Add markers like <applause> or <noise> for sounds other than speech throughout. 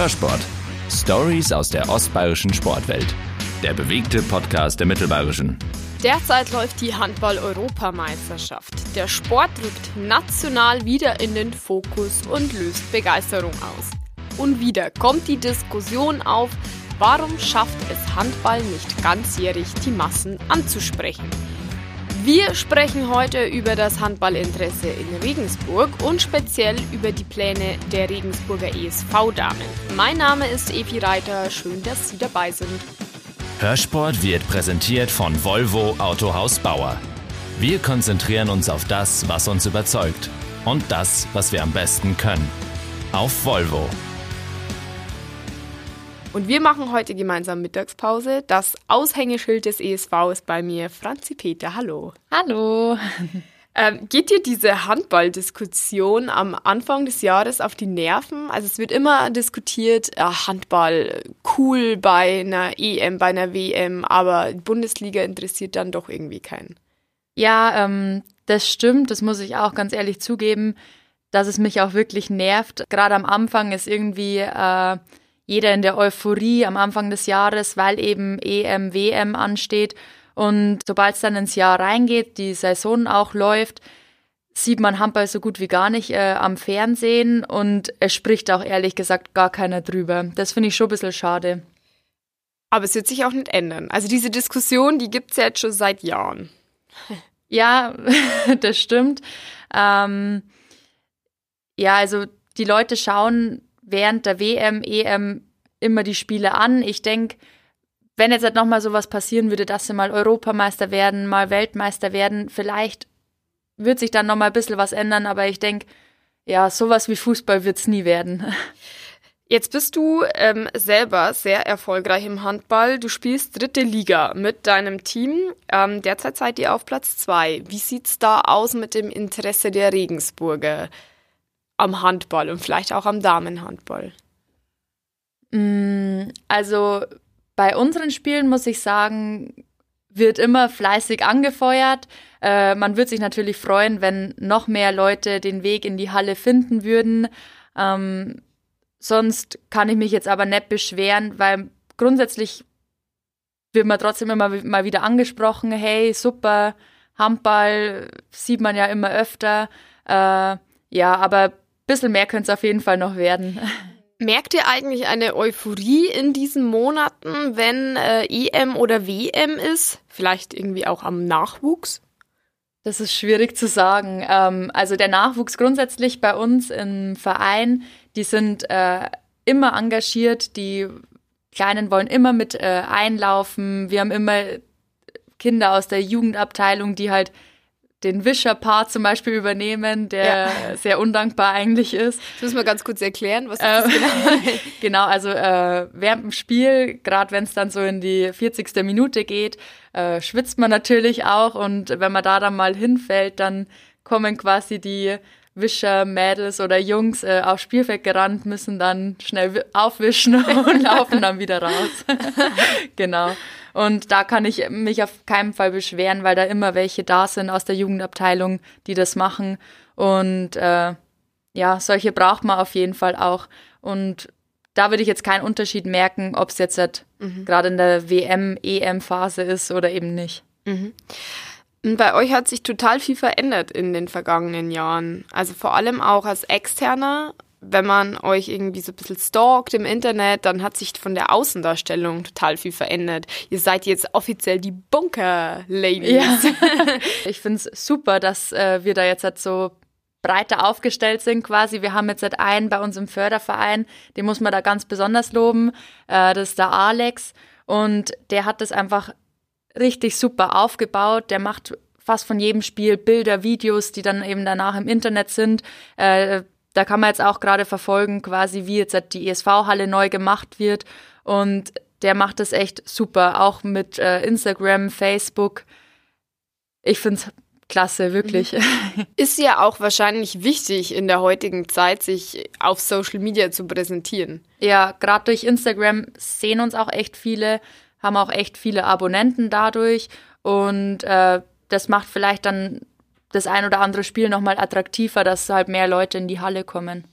Hörsport. Stories aus der ostbayerischen Sportwelt. Der bewegte Podcast der Mittelbayerischen. Derzeit läuft die Handball-Europameisterschaft. Der Sport rückt national wieder in den Fokus und löst Begeisterung aus. Und wieder kommt die Diskussion auf, warum schafft es Handball nicht ganzjährig, die Massen anzusprechen? Wir sprechen heute über das Handballinteresse in Regensburg und speziell über die Pläne der Regensburger ESV-Damen. Mein Name ist Evi Reiter, schön, dass Sie dabei sind. Hörsport wird präsentiert von Volvo Autohaus Bauer. Wir konzentrieren uns auf das, was uns überzeugt und das, was wir am besten können. Auf Volvo. Und wir machen heute gemeinsam Mittagspause. Das Aushängeschild des ESV ist bei mir Franzi Peter. Hallo. Hallo. <laughs> Ähm, geht dir diese Handballdiskussion am Anfang des Jahres auf die Nerven? Also es wird immer diskutiert, äh, Handball cool bei einer EM, bei einer WM, aber Bundesliga interessiert dann doch irgendwie keinen. Ja, ähm, das stimmt. Das muss ich auch ganz ehrlich zugeben, dass es mich auch wirklich nervt. Gerade am Anfang ist irgendwie äh, jeder in der Euphorie am Anfang des Jahres, weil eben EM, WM ansteht. Und sobald es dann ins Jahr reingeht, die Saison auch läuft, sieht man Handball so gut wie gar nicht äh, am Fernsehen und es spricht auch ehrlich gesagt gar keiner drüber. Das finde ich schon ein bisschen schade. Aber es wird sich auch nicht ändern. Also diese Diskussion, die gibt es ja jetzt schon seit Jahren. <laughs> Ja, <laughs> das stimmt. Ähm, ja, also die Leute schauen während der WM, EM immer die Spiele an. Ich denke, wenn jetzt halt nochmal sowas passieren würde, dass sie mal Europameister werden, mal Weltmeister werden, vielleicht wird sich dann nochmal ein bisschen was ändern, aber ich denke, ja, sowas wie Fußball wird es nie werden. <laughs> Jetzt bist du ähm, selber sehr erfolgreich im Handball. Du spielst dritte Liga mit deinem Team. Ähm, derzeit seid ihr auf Platz zwei. Wie sieht's da aus mit dem Interesse der Regensburger? Am Handball und vielleicht auch am Damenhandball? Mm, also bei unseren Spielen muss ich sagen, wird immer fleißig angefeuert. Äh, man würde sich natürlich freuen, wenn noch mehr Leute den Weg in die Halle finden würden. Ähm, sonst kann ich mich jetzt aber nicht beschweren, weil grundsätzlich wird man trotzdem immer mal wieder angesprochen, hey, super, Handball sieht man ja immer öfter. Äh, ja, aber bisschen mehr könnte es auf jeden Fall noch werden. Merkt ihr eigentlich eine Euphorie in diesen Monaten, wenn äh, EM oder WM ist? Vielleicht irgendwie auch am Nachwuchs? Das ist schwierig zu sagen. Ähm, also der Nachwuchs grundsätzlich bei uns im Verein, die sind äh, immer engagiert, die Kleinen wollen immer mit äh, einlaufen. Wir haben immer Kinder aus der Jugendabteilung, die halt den Wischer-Part zum Beispiel übernehmen, der ja. sehr undankbar eigentlich ist. Das müssen wir ganz kurz erklären, was ist das ähm, genau? genau, also äh, während dem Spiel, gerade wenn es dann so in die 40. Minute geht, äh, schwitzt man natürlich auch und wenn man da dann mal hinfällt, dann kommen quasi die Wischer, Mädels oder Jungs äh, aufs Spielfeld gerannt, müssen dann schnell aufwischen <laughs> und laufen dann wieder raus. <laughs> genau. Und da kann ich mich auf keinen Fall beschweren, weil da immer welche da sind aus der Jugendabteilung, die das machen. Und äh, ja, solche braucht man auf jeden Fall auch. Und da würde ich jetzt keinen Unterschied merken, ob es jetzt halt mhm. gerade in der WM, EM-Phase ist oder eben nicht. Mhm. Bei euch hat sich total viel verändert in den vergangenen Jahren. Also vor allem auch als Externer wenn man euch irgendwie so ein bisschen stalkt im Internet, dann hat sich von der Außendarstellung total viel verändert. Ihr seid jetzt offiziell die Bunker-Ladies. Ja. <laughs> ich finde es super, dass äh, wir da jetzt halt so breiter aufgestellt sind quasi. Wir haben jetzt halt einen bei uns im Förderverein, den muss man da ganz besonders loben. Äh, das ist der Alex und der hat das einfach richtig super aufgebaut. Der macht fast von jedem Spiel Bilder, Videos, die dann eben danach im Internet sind. Äh, da kann man jetzt auch gerade verfolgen, quasi wie jetzt die ESV-Halle neu gemacht wird. Und der macht das echt super, auch mit äh, Instagram, Facebook. Ich finde es klasse, wirklich. Mhm. Ist ja auch wahrscheinlich wichtig in der heutigen Zeit, sich auf Social Media zu präsentieren. Ja, gerade durch Instagram sehen uns auch echt viele, haben auch echt viele Abonnenten dadurch. Und äh, das macht vielleicht dann das ein oder andere Spiel nochmal attraktiver, dass halt mehr Leute in die Halle kommen.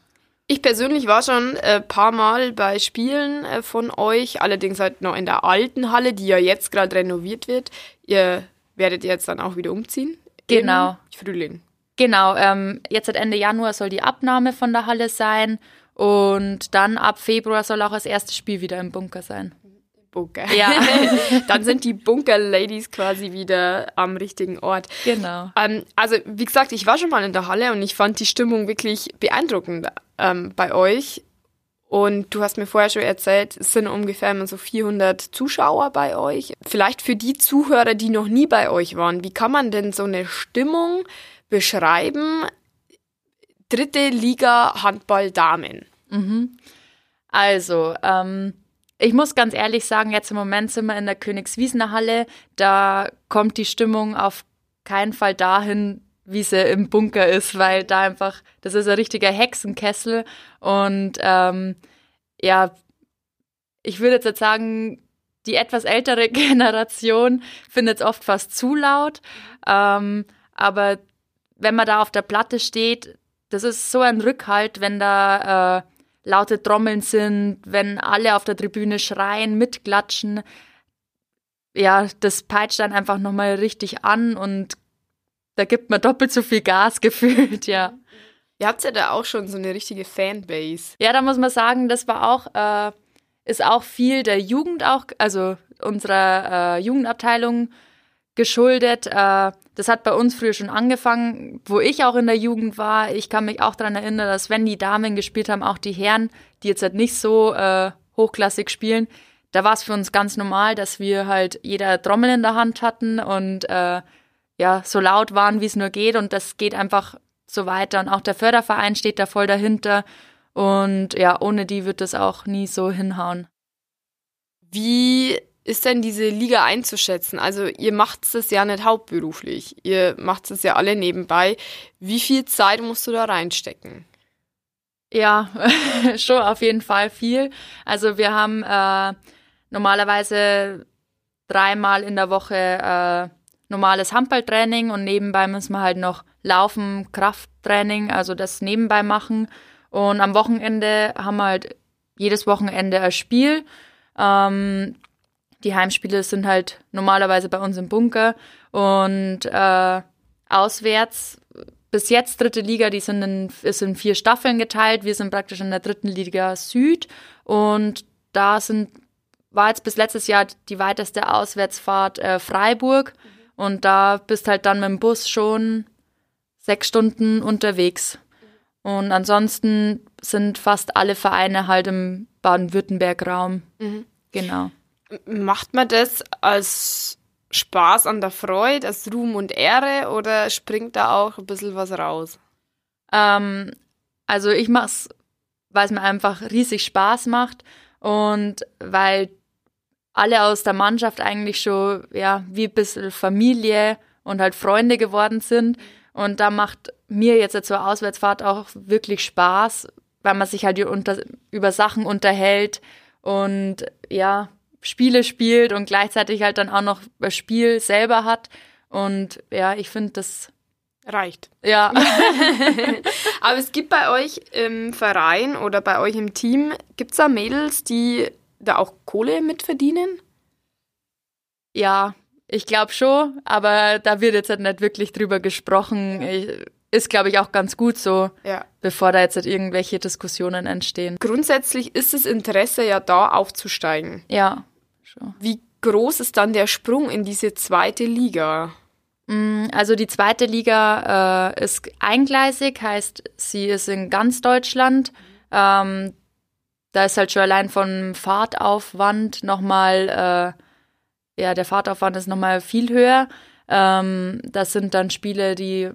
Ich persönlich war schon ein äh, paar Mal bei Spielen äh, von euch, allerdings halt noch in der alten Halle, die ja jetzt gerade renoviert wird. Ihr werdet jetzt dann auch wieder umziehen? Genau. Frühling. Genau, ähm, jetzt seit Ende Januar soll die Abnahme von der Halle sein und dann ab Februar soll auch das erste Spiel wieder im Bunker sein. Bunker. Ja. <laughs> dann sind die Bunker-Ladies quasi wieder am richtigen Ort. Genau. Ähm, also, wie gesagt, ich war schon mal in der Halle und ich fand die Stimmung wirklich beeindruckend ähm, bei euch. Und du hast mir vorher schon erzählt, es sind ungefähr immer so 400 Zuschauer bei euch. Vielleicht für die Zuhörer, die noch nie bei euch waren, wie kann man denn so eine Stimmung beschreiben? Dritte Liga Handball Damen. Mhm. Also, ähm, ich muss ganz ehrlich sagen, jetzt im Moment sind wir in der Königswiesener Halle. Da kommt die Stimmung auf keinen Fall dahin, wie sie im Bunker ist, weil da einfach, das ist ein richtiger Hexenkessel. Und ähm, ja, ich würde jetzt sagen, die etwas ältere <laughs> Generation findet es oft fast zu laut. Ähm, aber wenn man da auf der Platte steht, das ist so ein Rückhalt, wenn da äh, laute Trommeln sind, wenn alle auf der Tribüne schreien, mitklatschen. Ja, das peitscht dann einfach nochmal richtig an und da gibt man doppelt so viel Gas <laughs> gefühlt, ja. Ihr habt ja da auch schon so eine richtige Fanbase. Ja, da muss man sagen, das war auch, äh, ist auch viel der Jugend auch, also unserer äh, Jugendabteilung geschuldet. Äh, das hat bei uns früher schon angefangen, wo ich auch in der Jugend war. Ich kann mich auch daran erinnern, dass wenn die Damen gespielt haben, auch die Herren, die jetzt halt nicht so äh, hochklassig spielen, da war es für uns ganz normal, dass wir halt jeder Trommel in der Hand hatten und äh, ja, so laut waren, wie es nur geht. Und das geht einfach so weiter. Und auch der Förderverein steht da voll dahinter. Und ja, ohne die wird das auch nie so hinhauen. Wie ist denn diese Liga einzuschätzen? Also ihr macht es ja nicht hauptberuflich. Ihr macht es ja alle nebenbei. Wie viel Zeit musst du da reinstecken? Ja, <laughs> schon auf jeden Fall viel. Also wir haben äh, normalerweise dreimal in der Woche äh, normales Handballtraining und nebenbei müssen wir halt noch Laufen, Krafttraining, also das nebenbei machen. Und am Wochenende haben wir halt jedes Wochenende ein Spiel. Ähm, die Heimspiele sind halt normalerweise bei uns im Bunker und äh, auswärts bis jetzt dritte Liga, die sind in, ist in vier Staffeln geteilt. Wir sind praktisch in der dritten Liga Süd und da sind war jetzt bis letztes Jahr die weiteste Auswärtsfahrt äh, Freiburg. Mhm. Und da bist halt dann mit dem Bus schon sechs Stunden unterwegs. Und ansonsten sind fast alle Vereine halt im Baden-Württemberg-Raum. Mhm. Genau. Macht man das als Spaß an der Freude, als Ruhm und Ehre oder springt da auch ein bisschen was raus? Ähm, also ich mache es, weil es mir einfach riesig Spaß macht und weil alle aus der Mannschaft eigentlich schon, ja, wie ein bisschen Familie und halt Freunde geworden sind. Und da macht mir jetzt zur Auswärtsfahrt auch wirklich Spaß, weil man sich halt unter, über Sachen unterhält und ja, Spiele spielt und gleichzeitig halt dann auch noch ein Spiel selber hat. Und ja, ich finde, das reicht. Ja. <laughs> Aber es gibt bei euch im Verein oder bei euch im Team, gibt es da Mädels, die da auch Kohle mitverdienen? Ja, ich glaube schon, aber da wird jetzt halt nicht wirklich drüber gesprochen. Ja. Ist, glaube ich, auch ganz gut so, ja. bevor da jetzt halt irgendwelche Diskussionen entstehen. Grundsätzlich ist das Interesse ja da, aufzusteigen. Ja, schon. Wie groß ist dann der Sprung in diese zweite Liga? Mm, also die zweite Liga äh, ist eingleisig, heißt, sie ist in ganz Deutschland. Ähm, da ist halt schon allein von Fahrtaufwand nochmal, äh, ja, der Fahrtaufwand ist nochmal viel höher. Ähm, das sind dann Spiele, die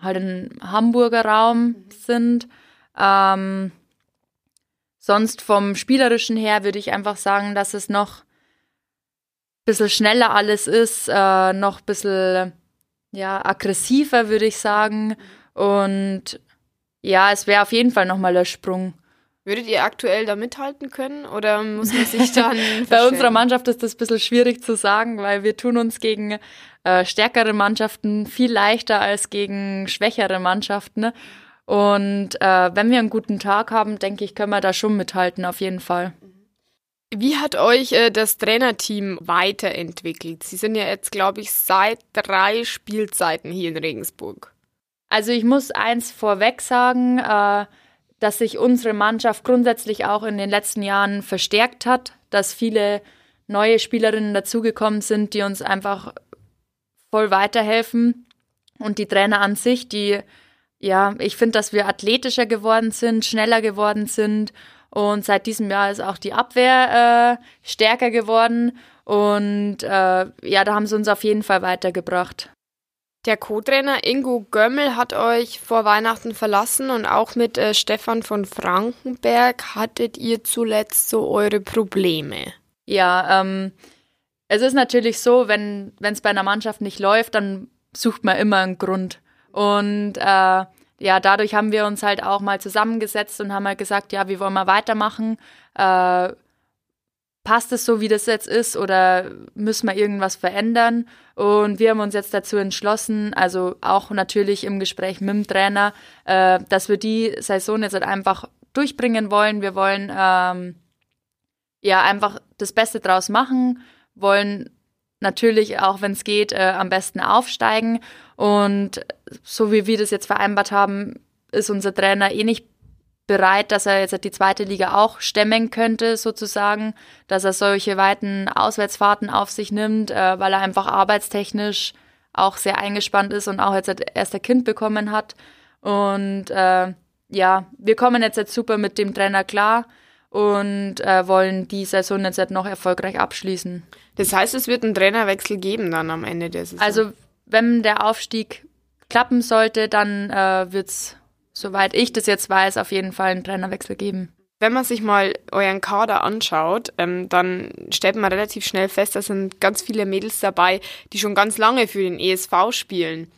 halt im Hamburger Raum sind. Ähm, sonst vom Spielerischen her würde ich einfach sagen, dass es noch bisschen schneller alles ist, äh, noch ein bisschen ja, aggressiver, würde ich sagen. Und ja, es wäre auf jeden Fall nochmal der Sprung. Würdet ihr aktuell da mithalten können oder muss man sich dann. <laughs> Bei unserer Mannschaft ist das ein bisschen schwierig zu sagen, weil wir tun uns gegen äh, stärkere Mannschaften viel leichter als gegen schwächere Mannschaften. Und äh, wenn wir einen guten Tag haben, denke ich, können wir da schon mithalten, auf jeden Fall. Wie hat euch äh, das Trainerteam weiterentwickelt? Sie sind ja jetzt, glaube ich, seit drei Spielzeiten hier in Regensburg. Also ich muss eins vorweg sagen, äh, dass sich unsere Mannschaft grundsätzlich auch in den letzten Jahren verstärkt hat, dass viele neue Spielerinnen dazugekommen sind, die uns einfach voll weiterhelfen. Und die Trainer an sich, die, ja, ich finde, dass wir athletischer geworden sind, schneller geworden sind. Und seit diesem Jahr ist auch die Abwehr äh, stärker geworden. Und äh, ja, da haben sie uns auf jeden Fall weitergebracht. Der Co-Trainer Ingo Gömmel hat euch vor Weihnachten verlassen und auch mit äh, Stefan von Frankenberg hattet ihr zuletzt so eure Probleme. Ja, ähm, es ist natürlich so, wenn es bei einer Mannschaft nicht läuft, dann sucht man immer einen Grund. Und äh, ja, dadurch haben wir uns halt auch mal zusammengesetzt und haben halt gesagt, ja, wie wollen wir weitermachen? Äh, passt es so, wie das jetzt ist oder müssen wir irgendwas verändern? Und wir haben uns jetzt dazu entschlossen, also auch natürlich im Gespräch mit dem Trainer, äh, dass wir die Saison jetzt halt einfach durchbringen wollen. Wir wollen ähm, ja einfach das Beste draus machen, wollen natürlich auch, wenn es geht, äh, am besten aufsteigen. Und so wie wir das jetzt vereinbart haben, ist unser Trainer eh nicht bereit, dass er jetzt die zweite Liga auch stemmen könnte, sozusagen, dass er solche weiten Auswärtsfahrten auf sich nimmt, äh, weil er einfach arbeitstechnisch auch sehr eingespannt ist und auch jetzt erst ein Kind bekommen hat. Und äh, ja, wir kommen jetzt, jetzt super mit dem Trainer klar und äh, wollen die Saison jetzt noch erfolgreich abschließen. Das heißt, es wird einen Trainerwechsel geben dann am Ende der Saison? Also, wenn der Aufstieg klappen sollte, dann äh, wird es soweit ich das jetzt weiß, auf jeden Fall einen Trainerwechsel geben. Wenn man sich mal euren Kader anschaut, ähm, dann stellt man relativ schnell fest, da sind ganz viele Mädels dabei, die schon ganz lange für den ESV spielen.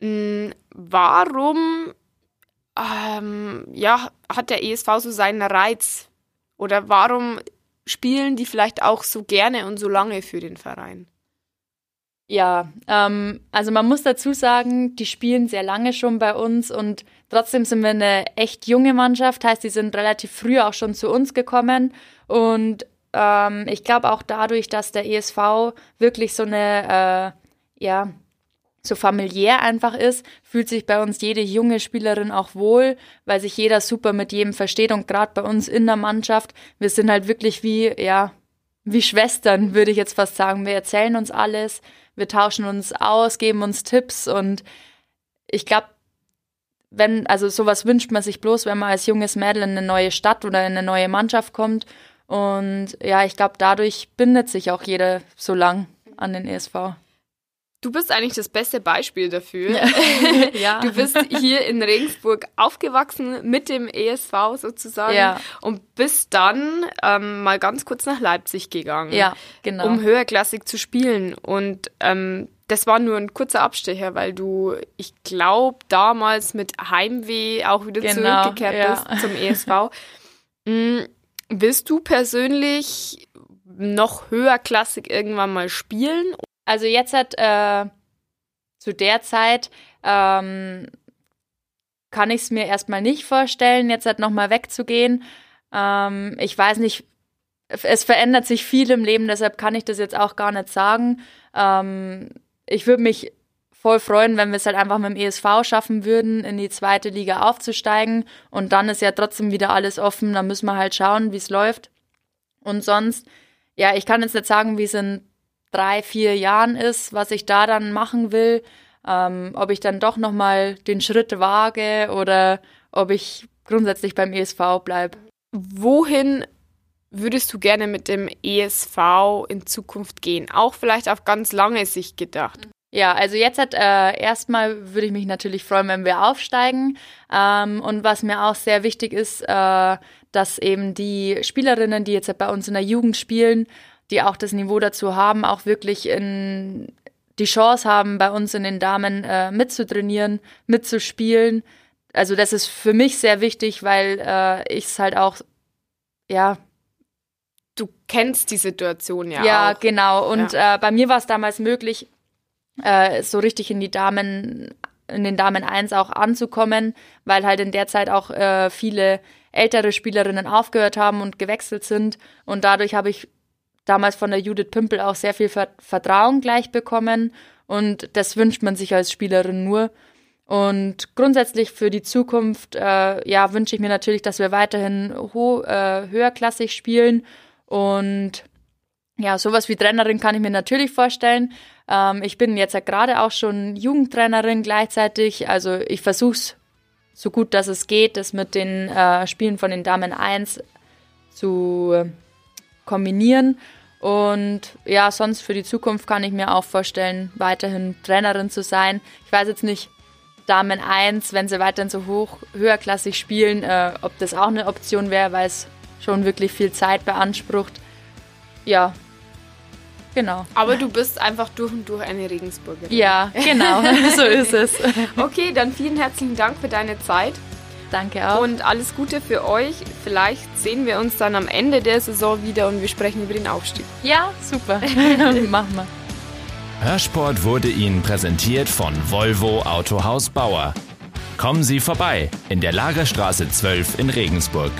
Mhm, warum ähm, ja, hat der ESV so seinen Reiz? Oder warum spielen die vielleicht auch so gerne und so lange für den Verein? Ja, ähm, also man muss dazu sagen, die spielen sehr lange schon bei uns und trotzdem sind wir eine echt junge Mannschaft, heißt, die sind relativ früh auch schon zu uns gekommen und ähm, ich glaube auch dadurch, dass der ESV wirklich so eine, äh, ja, so familiär einfach ist, fühlt sich bei uns jede junge Spielerin auch wohl, weil sich jeder super mit jedem versteht und gerade bei uns in der Mannschaft, wir sind halt wirklich wie, ja, wie Schwestern, würde ich jetzt fast sagen. Wir erzählen uns alles, wir tauschen uns aus, geben uns Tipps und ich glaube, wenn, also sowas wünscht man sich bloß, wenn man als junges Mädel in eine neue Stadt oder in eine neue Mannschaft kommt. Und ja, ich glaube, dadurch bindet sich auch jeder so lang an den ESV. Du bist eigentlich das beste Beispiel dafür. <laughs> ja. Du bist hier in Regensburg aufgewachsen mit dem ESV sozusagen ja. und bist dann ähm, mal ganz kurz nach Leipzig gegangen, ja, genau. um höherklassig zu spielen. Und ähm, das war nur ein kurzer Abstecher, weil du, ich glaube, damals mit Heimweh auch wieder genau, zurückgekehrt bist zum ESV. mhm. Willst du persönlich noch höherklassig irgendwann mal spielen? Also jetzt hat äh, zu der Zeit ähm, kann ich es mir erstmal nicht vorstellen, jetzt halt nochmal wegzugehen. Ähm, ich weiß nicht, es verändert sich viel im Leben, deshalb kann ich das jetzt auch gar nicht sagen. Ähm, ich würde mich voll freuen, wenn wir es halt einfach mit dem ESV schaffen würden, in die zweite Liga aufzusteigen. Und dann ist ja trotzdem wieder alles offen. Da müssen wir halt schauen, wie es läuft. Und sonst, ja, ich kann jetzt nicht sagen, wie es in drei, vier Jahren ist, was ich da dann machen will, ähm, ob ich dann doch nochmal den Schritt wage oder ob ich grundsätzlich beim ESV bleibe. Wohin würdest du gerne mit dem ESV in Zukunft gehen? Auch vielleicht auf ganz lange Sicht gedacht. Ja, also jetzt hat äh, erstmal würde ich mich natürlich freuen, wenn wir aufsteigen. Ähm, und was mir auch sehr wichtig ist, äh, dass eben die Spielerinnen, die jetzt bei uns in der Jugend spielen, die auch das Niveau dazu haben, auch wirklich in die Chance haben, bei uns in den Damen äh, mitzutrainieren, mitzuspielen. Also das ist für mich sehr wichtig, weil äh, ich es halt auch, ja. Du kennst die Situation ja. Ja, auch. genau. Und ja. äh, bei mir war es damals möglich, äh, so richtig in die Damen in den Damen 1 auch anzukommen, weil halt in der Zeit auch äh, viele ältere Spielerinnen aufgehört haben und gewechselt sind. Und dadurch habe ich damals von der Judith Pimpel auch sehr viel Vertrauen gleich bekommen. Und das wünscht man sich als Spielerin nur. Und grundsätzlich für die Zukunft, äh, ja, wünsche ich mir natürlich, dass wir weiterhin ho äh, höherklassig spielen. Und ja, sowas wie Trainerin kann ich mir natürlich vorstellen. Ähm, ich bin jetzt ja gerade auch schon Jugendtrainerin gleichzeitig. Also ich versuche es so gut, dass es geht, das mit den äh, Spielen von den Damen 1 zu äh, kombinieren. Und ja, sonst für die Zukunft kann ich mir auch vorstellen, weiterhin Trainerin zu sein. Ich weiß jetzt nicht, Damen 1, wenn sie weiterhin so hoch, höherklassig spielen, äh, ob das auch eine Option wäre, weil es schon wirklich viel Zeit beansprucht. Ja, Genau. Aber du bist einfach durch und durch eine Regensburgerin. Ja, genau. <laughs> so ist es. Okay, dann vielen herzlichen Dank für deine Zeit. Danke auch. Und alles Gute für euch. Vielleicht sehen wir uns dann am Ende der Saison wieder und wir sprechen über den Aufstieg. Ja, super. <laughs> <laughs> Machen wir. Hörsport wurde Ihnen präsentiert von Volvo Autohaus Bauer. Kommen Sie vorbei in der Lagerstraße 12 in Regensburg.